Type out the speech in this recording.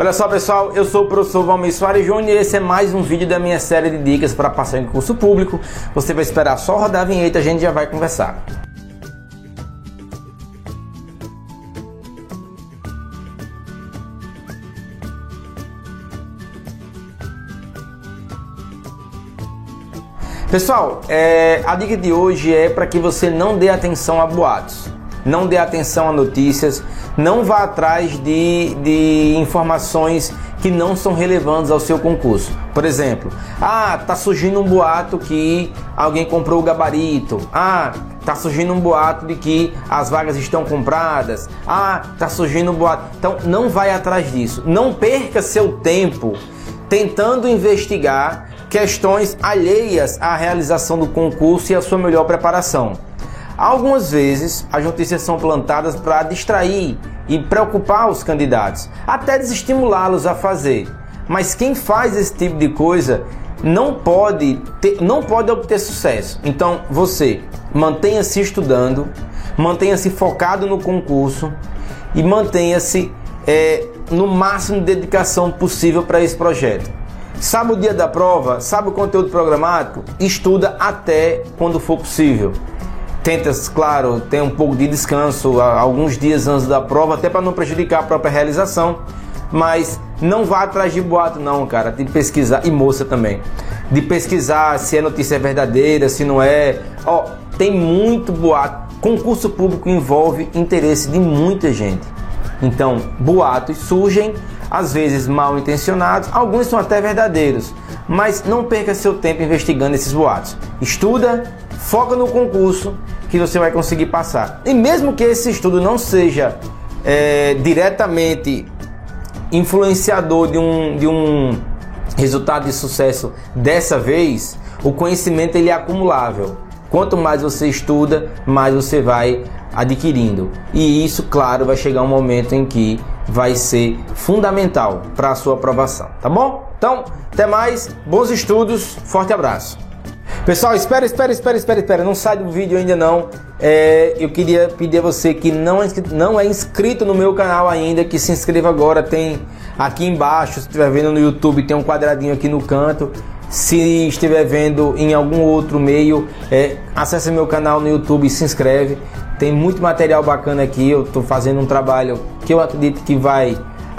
Olha só pessoal, eu sou o professor Valmir Soares Júnior e esse é mais um vídeo da minha série de dicas para passar em curso público. Você vai esperar só rodar a vinheta a gente já vai conversar. Pessoal, é, a dica de hoje é para que você não dê atenção a boatos, não dê atenção a notícias, não vá atrás de, de informações que não são relevantes ao seu concurso. Por exemplo, ah, tá surgindo um boato que alguém comprou o gabarito. Ah, tá surgindo um boato de que as vagas estão compradas. Ah, tá surgindo um boato. Então, não vai atrás disso. Não perca seu tempo tentando investigar questões alheias à realização do concurso e à sua melhor preparação. Algumas vezes as notícias são plantadas para distrair e preocupar os candidatos, até desestimulá-los a fazer. Mas quem faz esse tipo de coisa não pode ter, não pode obter sucesso. Então você mantenha-se estudando, mantenha-se focado no concurso e mantenha-se é, no máximo de dedicação possível para esse projeto. Sabe o dia da prova? Sabe o conteúdo programático? Estuda até quando for possível. Tenta, claro, ter um pouco de descanso alguns dias antes da prova, até para não prejudicar a própria realização. Mas não vá atrás de boato, não, cara. De pesquisar, e moça também. De pesquisar se a notícia é verdadeira, se não é. Ó, tem muito boato. Concurso público envolve interesse de muita gente. Então, boatos surgem às vezes mal intencionados, alguns são até verdadeiros, mas não perca seu tempo investigando esses boatos. Estuda, foca no concurso que você vai conseguir passar. E mesmo que esse estudo não seja é, diretamente influenciador de um, de um resultado de sucesso dessa vez, o conhecimento ele é acumulável. Quanto mais você estuda, mais você vai adquirindo. E isso, claro, vai chegar um momento em que vai ser fundamental para a sua aprovação, tá bom? Então, até mais, bons estudos, forte abraço. Pessoal, espera, espera, espera, espera, espera, não sai do vídeo ainda não. É, eu queria pedir a você que não é, inscrito, não é inscrito no meu canal ainda, que se inscreva agora. Tem aqui embaixo, se estiver vendo no YouTube, tem um quadradinho aqui no canto. Se estiver vendo em algum outro meio, é, acesse meu canal no YouTube e se inscreve. Tem muito material bacana aqui. Eu estou fazendo um trabalho que eu acredito que vai,